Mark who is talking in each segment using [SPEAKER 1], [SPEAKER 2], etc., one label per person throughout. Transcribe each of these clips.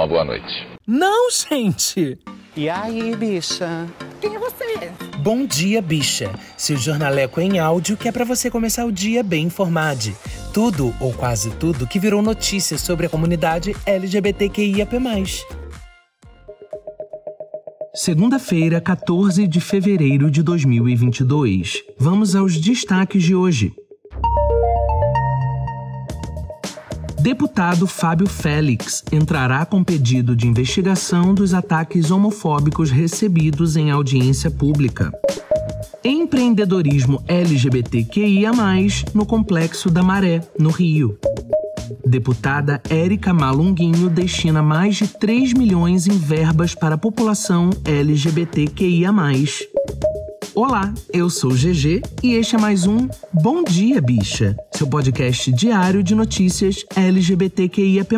[SPEAKER 1] uma boa noite.
[SPEAKER 2] Não, gente!
[SPEAKER 3] E aí, bicha?
[SPEAKER 4] Quem é você?
[SPEAKER 2] Bom dia, bicha. Seu jornaleco em áudio que é para você começar o dia bem informado. Tudo, ou quase tudo, que virou notícia sobre a comunidade LGBTQIAP+. Segunda-feira, 14 de fevereiro de 2022. Vamos aos destaques de hoje. Deputado Fábio Félix entrará com pedido de investigação dos ataques homofóbicos recebidos em audiência pública. Empreendedorismo LGBTQIA, no Complexo da Maré, no Rio. Deputada Érica Malunguinho destina mais de 3 milhões em verbas para a população LGBTQIA. Olá, eu sou GG e este é mais um Bom Dia Bicha, seu podcast diário de notícias LGBTQIAP+.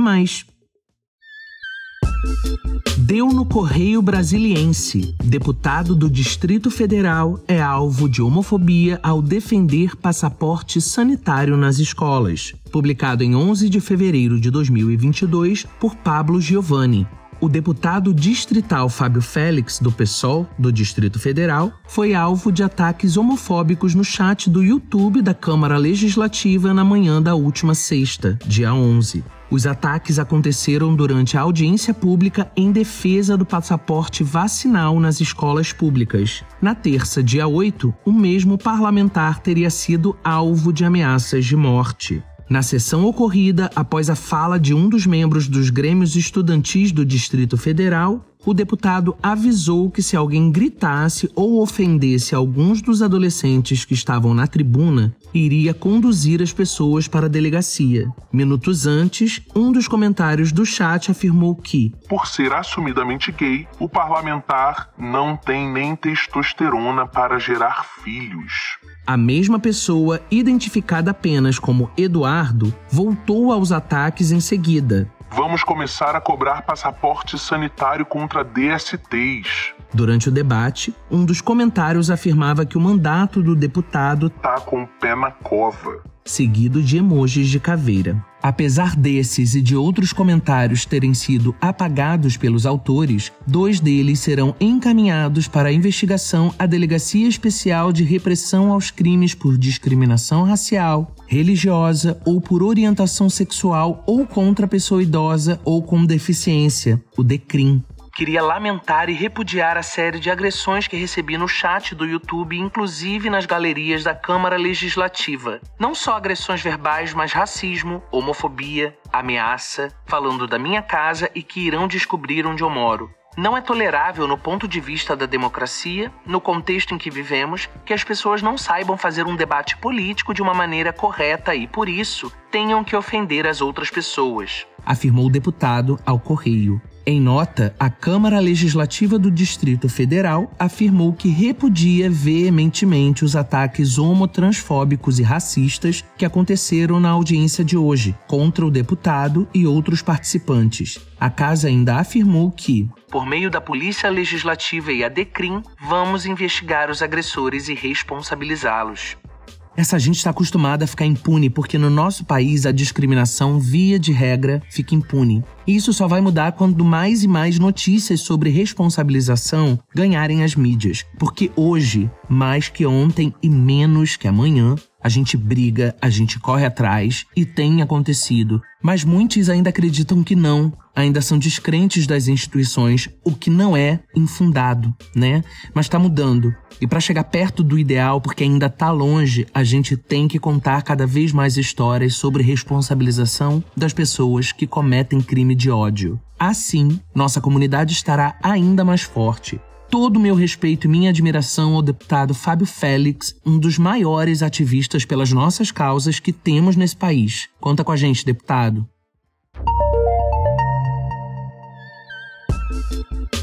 [SPEAKER 2] Deu no Correio Brasiliense. Deputado do Distrito Federal é alvo de homofobia ao defender passaporte sanitário nas escolas. Publicado em 11 de fevereiro de 2022 por Pablo Giovanni o deputado distrital Fábio Félix, do PSOL, do Distrito Federal, foi alvo de ataques homofóbicos no chat do YouTube da Câmara Legislativa na manhã da última sexta, dia 11. Os ataques aconteceram durante a audiência pública em defesa do passaporte vacinal nas escolas públicas. Na terça, dia 8, o mesmo parlamentar teria sido alvo de ameaças de morte. Na sessão ocorrida após a fala de um dos membros dos grêmios estudantis do Distrito Federal, o deputado avisou que se alguém gritasse ou ofendesse alguns dos adolescentes que estavam na tribuna, iria conduzir as pessoas para a delegacia. Minutos antes, um dos comentários do chat afirmou que,
[SPEAKER 5] por ser assumidamente gay, o parlamentar não tem nem testosterona para gerar filhos.
[SPEAKER 2] A mesma pessoa, identificada apenas como Eduardo, voltou aos ataques em seguida,
[SPEAKER 5] Vamos começar a cobrar passaporte sanitário contra DSTs.
[SPEAKER 2] Durante o debate, um dos comentários afirmava que o mandato do deputado
[SPEAKER 5] tá com o pé na cova
[SPEAKER 2] seguido de emojis de caveira. Apesar desses e de outros comentários terem sido apagados pelos autores, dois deles serão encaminhados para a investigação à Delegacia Especial de Repressão aos Crimes por Discriminação Racial, Religiosa ou por orientação sexual ou contra pessoa idosa ou com deficiência, o DECRIM queria lamentar e repudiar a série de agressões que recebi no chat do YouTube, inclusive nas galerias da Câmara Legislativa. Não só agressões verbais, mas racismo, homofobia, ameaça, falando da minha casa e que irão descobrir onde eu moro. Não é tolerável, no ponto de vista da democracia, no contexto em que vivemos, que as pessoas não saibam fazer um debate político de uma maneira correta e, por isso, tenham que ofender as outras pessoas. Afirmou o deputado ao Correio. Em nota, a Câmara Legislativa do Distrito Federal afirmou que repudia veementemente os ataques homotransfóbicos e racistas que aconteceram na audiência de hoje contra o deputado e outros participantes. A casa ainda afirmou que, por meio da Polícia Legislativa e a DECRIM, vamos investigar os agressores e responsabilizá-los. Essa gente está acostumada a ficar impune porque no nosso país a discriminação, via de regra, fica impune. E isso só vai mudar quando mais e mais notícias sobre responsabilização ganharem as mídias. Porque hoje, mais que ontem e menos que amanhã, a gente briga, a gente corre atrás e tem acontecido. Mas muitos ainda acreditam que não, ainda são descrentes das instituições, o que não é infundado, né? Mas está mudando. E para chegar perto do ideal, porque ainda está longe, a gente tem que contar cada vez mais histórias sobre responsabilização das pessoas que cometem crime de ódio. Assim, nossa comunidade estará ainda mais forte. Todo o meu respeito e minha admiração ao deputado Fábio Félix, um dos maiores ativistas pelas nossas causas que temos nesse país. Conta com a gente, deputado.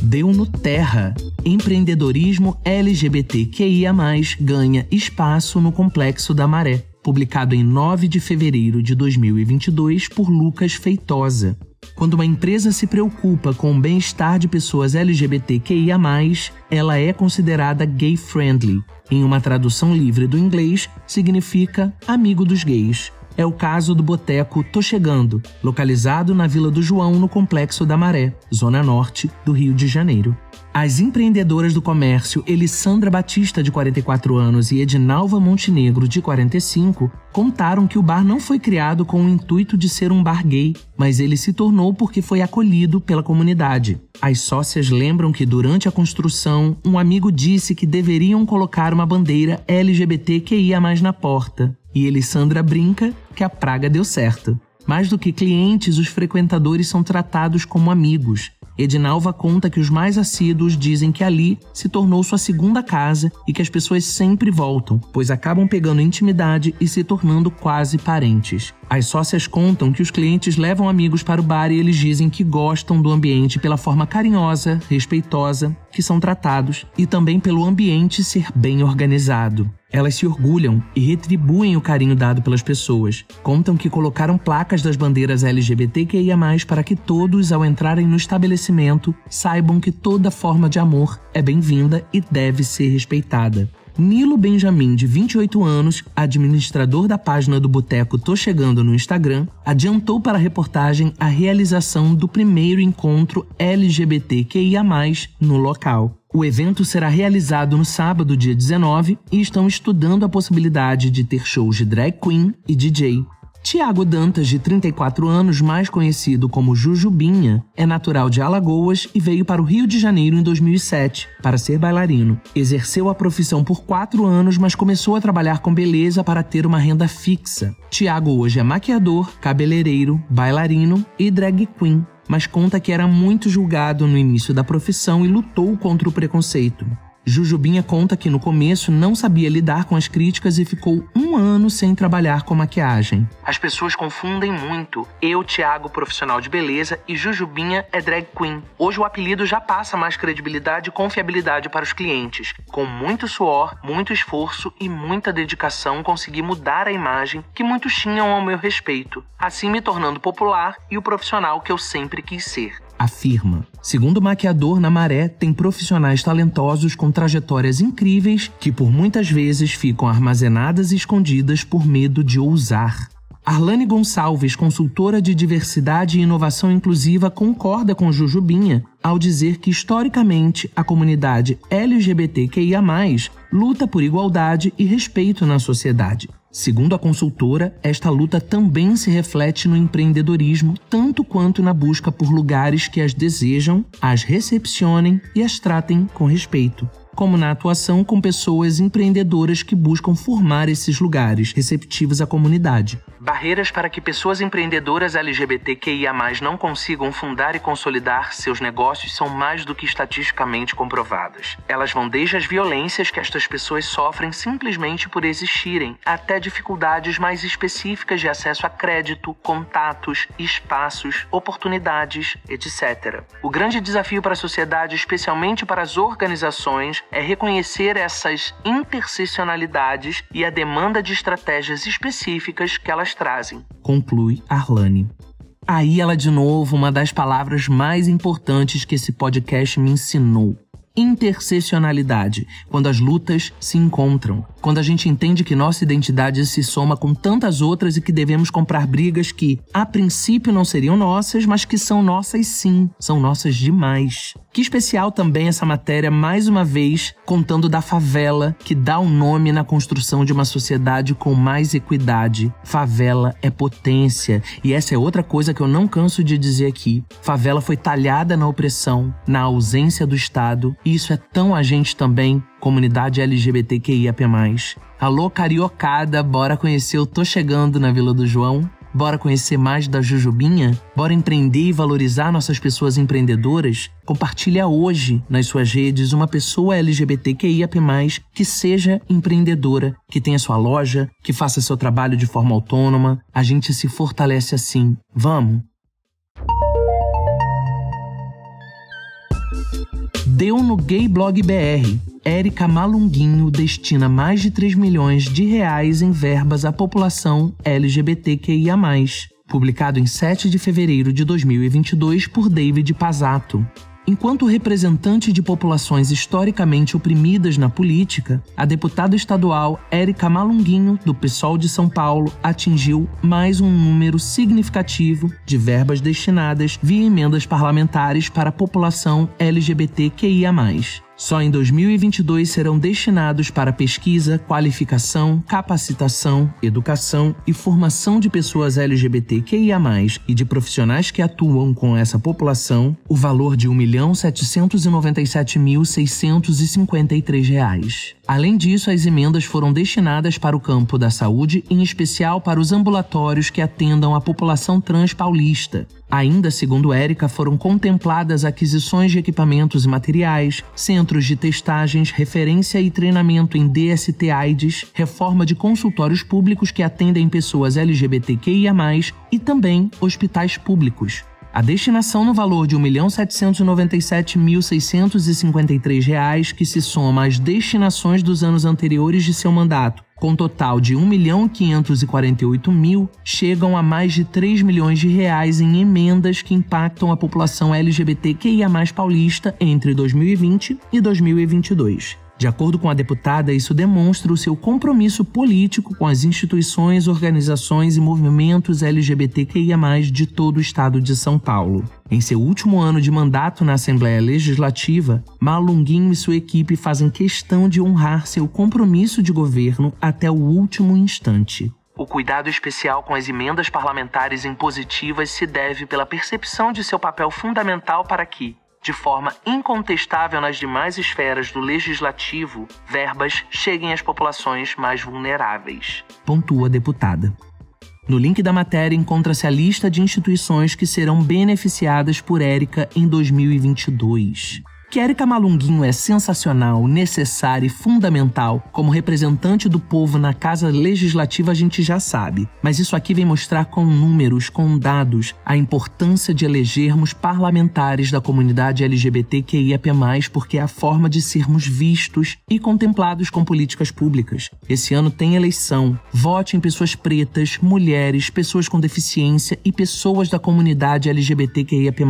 [SPEAKER 2] Deu no Terra. Empreendedorismo LGBTQIA+, ganha espaço no Complexo da Maré. Publicado em 9 de fevereiro de 2022 por Lucas Feitosa. Quando uma empresa se preocupa com o bem-estar de pessoas LGBTQIA, ela é considerada gay-friendly. Em uma tradução livre do inglês, significa amigo dos gays. é o caso do boteco Tô Chegando, localizado na Vila do João, no Complexo da Maré, zona norte do Rio de Janeiro. As empreendedoras do comércio Elissandra Batista, de 44 anos, e Edinalva Montenegro, de 45, contaram que o bar não foi criado com o intuito de ser um bar gay, mas ele se tornou porque foi acolhido pela comunidade. As sócias lembram que durante a construção, um amigo disse que deveriam colocar uma bandeira LGBTQIA na porta. E Elissandra brinca que a praga deu certo. Mais do que clientes, os frequentadores são tratados como amigos. Edinalva conta que os mais assíduos dizem que ali se tornou sua segunda casa e que as pessoas sempre voltam, pois acabam pegando intimidade e se tornando quase parentes. As sócias contam que os clientes levam amigos para o bar e eles dizem que gostam do ambiente pela forma carinhosa, respeitosa que são tratados e também pelo ambiente ser bem organizado. Elas se orgulham e retribuem o carinho dado pelas pessoas. Contam que colocaram placas das bandeiras LGBTQIA, para que todos, ao entrarem no estabelecimento, saibam que toda forma de amor é bem-vinda e deve ser respeitada. Nilo Benjamin, de 28 anos, administrador da página do Boteco Tô Chegando no Instagram, adiantou para a reportagem a realização do primeiro encontro LGBTQIA, no local. O evento será realizado no sábado, dia 19, e estão estudando a possibilidade de ter shows de drag queen e DJ. Tiago Dantas, de 34 anos, mais conhecido como Jujubinha, é natural de Alagoas e veio para o Rio de Janeiro em 2007 para ser bailarino. Exerceu a profissão por quatro anos, mas começou a trabalhar com beleza para ter uma renda fixa. Tiago hoje é maquiador, cabeleireiro, bailarino e drag queen, mas conta que era muito julgado no início da profissão e lutou contra o preconceito. Jujubinha conta que no começo não sabia lidar com as críticas e ficou um ano sem trabalhar com maquiagem. As pessoas confundem muito. Eu, Thiago, profissional de beleza, e Jujubinha é drag queen. Hoje o apelido já passa mais credibilidade e confiabilidade para os clientes. Com muito suor, muito esforço e muita dedicação, consegui mudar a imagem que muitos tinham ao meu respeito, assim me tornando popular e o profissional que eu sempre quis ser afirma. Segundo o maquiador na Maré, tem profissionais talentosos com trajetórias incríveis que por muitas vezes ficam armazenadas e escondidas por medo de ousar. Arlane Gonçalves, consultora de diversidade e inovação inclusiva, concorda com Jujubinha ao dizer que, historicamente, a comunidade LGBTQIA, luta por igualdade e respeito na sociedade. Segundo a consultora, esta luta também se reflete no empreendedorismo, tanto quanto na busca por lugares que as desejam, as recepcionem e as tratem com respeito como na atuação com pessoas empreendedoras que buscam formar esses lugares receptivos à comunidade. Barreiras para que pessoas empreendedoras LGBTQIA não consigam fundar e consolidar seus negócios são mais do que estatisticamente comprovadas. Elas vão desde as violências que estas pessoas sofrem simplesmente por existirem, até dificuldades mais específicas de acesso a crédito, contatos, espaços, oportunidades, etc. O grande desafio para a sociedade, especialmente para as organizações, é reconhecer essas interseccionalidades e a demanda de estratégias específicas que elas trazem. Conclui Arlane. Aí ela de novo, uma das palavras mais importantes que esse podcast me ensinou interseccionalidade, quando as lutas se encontram, quando a gente entende que nossa identidade se soma com tantas outras e que devemos comprar brigas que, a princípio, não seriam nossas, mas que são nossas sim, são nossas demais. Que especial também essa matéria, mais uma vez, contando da favela, que dá um nome na construção de uma sociedade com mais equidade. Favela é potência, e essa é outra coisa que eu não canso de dizer aqui. Favela foi talhada na opressão, na ausência do Estado, e isso é tão a gente também, comunidade LGBTQIAP+. Alô, cariocada, bora conhecer o Tô Chegando na Vila do João? Bora conhecer mais da Jujubinha? Bora empreender e valorizar nossas pessoas empreendedoras? Compartilha hoje nas suas redes uma pessoa LGBTQIAP+, que seja empreendedora, que tenha sua loja, que faça seu trabalho de forma autônoma. A gente se fortalece assim. Vamos? Deu no Gay Blog BR. Érica Malunguinho destina mais de 3 milhões de reais em verbas à população LGBTQIA+, publicado em 7 de fevereiro de 2022 por David Pazato. Enquanto representante de populações historicamente oprimidas na política, a deputada estadual Érica Malunguinho, do PSOL de São Paulo, atingiu mais um número significativo de verbas destinadas via emendas parlamentares para a população LGBTQIA. Só em 2022 serão destinados para pesquisa, qualificação, capacitação, educação e formação de pessoas LGBTQIA+, e de profissionais que atuam com essa população, o valor de R$ 1.797.653. Além disso, as emendas foram destinadas para o campo da saúde, em especial para os ambulatórios que atendam a população trans paulista, Ainda, segundo Érica, foram contempladas aquisições de equipamentos e materiais, centros de testagens, referência e treinamento em DST-AIDS, reforma de consultórios públicos que atendem pessoas LGBTQIA+, e também hospitais públicos. A destinação no valor de R$ 1.797.653, que se soma às destinações dos anos anteriores de seu mandato, com total de 1 milhão 548 mil, chegam a mais de 3 milhões de reais em emendas que impactam a população LGBTQIA+, paulista entre 2020 e 2022. De acordo com a deputada, isso demonstra o seu compromisso político com as instituições, organizações e movimentos LGBTQIA, de todo o estado de São Paulo. Em seu último ano de mandato na Assembleia Legislativa, Malunguinho e sua equipe fazem questão de honrar seu compromisso de governo até o último instante. O cuidado especial com as emendas parlamentares impositivas se deve pela percepção de seu papel fundamental para que, de forma incontestável nas demais esferas do legislativo, verbas cheguem às populações mais vulneráveis. Pontua a deputada. No link da matéria encontra-se a lista de instituições que serão beneficiadas por Érica em 2022. Que Érica Malunguinho é sensacional, necessária e fundamental como representante do povo na Casa Legislativa a gente já sabe. Mas isso aqui vem mostrar com números, com dados, a importância de elegermos parlamentares da comunidade LGBTQIAP+, porque é a forma de sermos vistos e contemplados com políticas públicas. Esse ano tem eleição. Vote em pessoas pretas, mulheres, pessoas com deficiência e pessoas da comunidade LGBTQIAP+.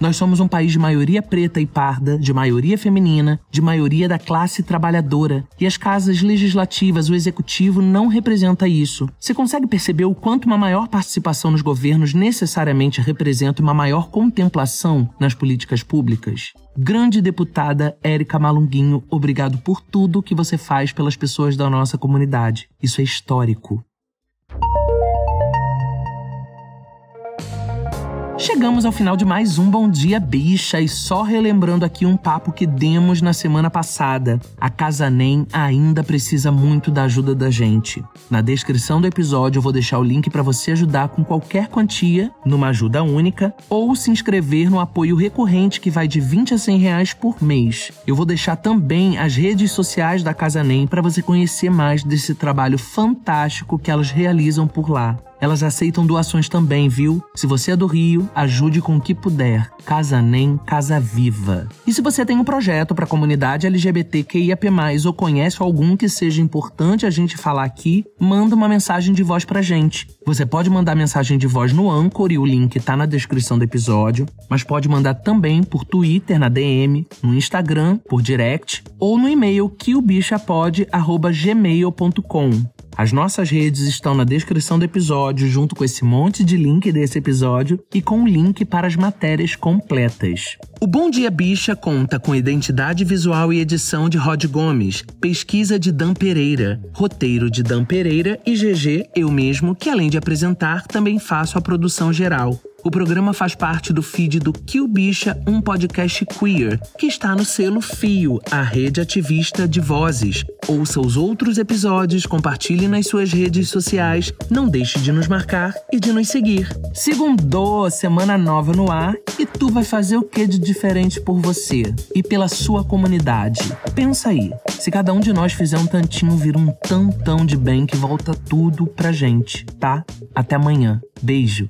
[SPEAKER 2] Nós somos um país de maioria preta e parda, de maioria feminina, de maioria da classe trabalhadora. E as casas legislativas, o executivo, não representa isso. Você consegue perceber o quanto uma maior participação nos governos necessariamente representa uma maior contemplação nas políticas públicas? Grande deputada Érica Malunguinho, obrigado por tudo que você faz pelas pessoas da nossa comunidade. Isso é histórico. Chegamos ao final de mais um Bom Dia Bicha e só relembrando aqui um papo que demos na semana passada. A Casa NEM ainda precisa muito da ajuda da gente. Na descrição do episódio eu vou deixar o link para você ajudar com qualquer quantia, numa ajuda única, ou se inscrever no apoio recorrente que vai de 20 a 100 reais por mês. Eu vou deixar também as redes sociais da Casa NEM para você conhecer mais desse trabalho fantástico que elas realizam por lá. Elas aceitam doações também, viu? Se você é do Rio, ajude com o que puder. Casa Nem, Casa Viva. E se você tem um projeto para a comunidade LGBTQIAP+, ou conhece algum que seja importante a gente falar aqui, manda uma mensagem de voz pra gente. Você pode mandar mensagem de voz no Anchor e o link tá na descrição do episódio, mas pode mandar também por Twitter na DM, no Instagram, por direct ou no e-mail quilbichapod@gmail.com. As nossas redes estão na descrição do episódio, junto com esse monte de link desse episódio e com o link para as matérias completas. O Bom Dia Bicha conta com identidade visual e edição de Rod Gomes, pesquisa de Dan Pereira, roteiro de Dan Pereira e GG, eu mesmo, que além de apresentar, também faço a produção geral. O programa faz parte do feed do Kill Bicha, um podcast queer, que está no selo Fio, a rede ativista de vozes. Ouça os outros episódios, compartilhe nas suas redes sociais, não deixe de nos marcar e de nos seguir. Segundo, semana nova no ar e tu vai fazer o que de diferente por você e pela sua comunidade? Pensa aí, se cada um de nós fizer um tantinho, vira um tantão de bem que volta tudo pra gente, tá? Até amanhã. Beijo.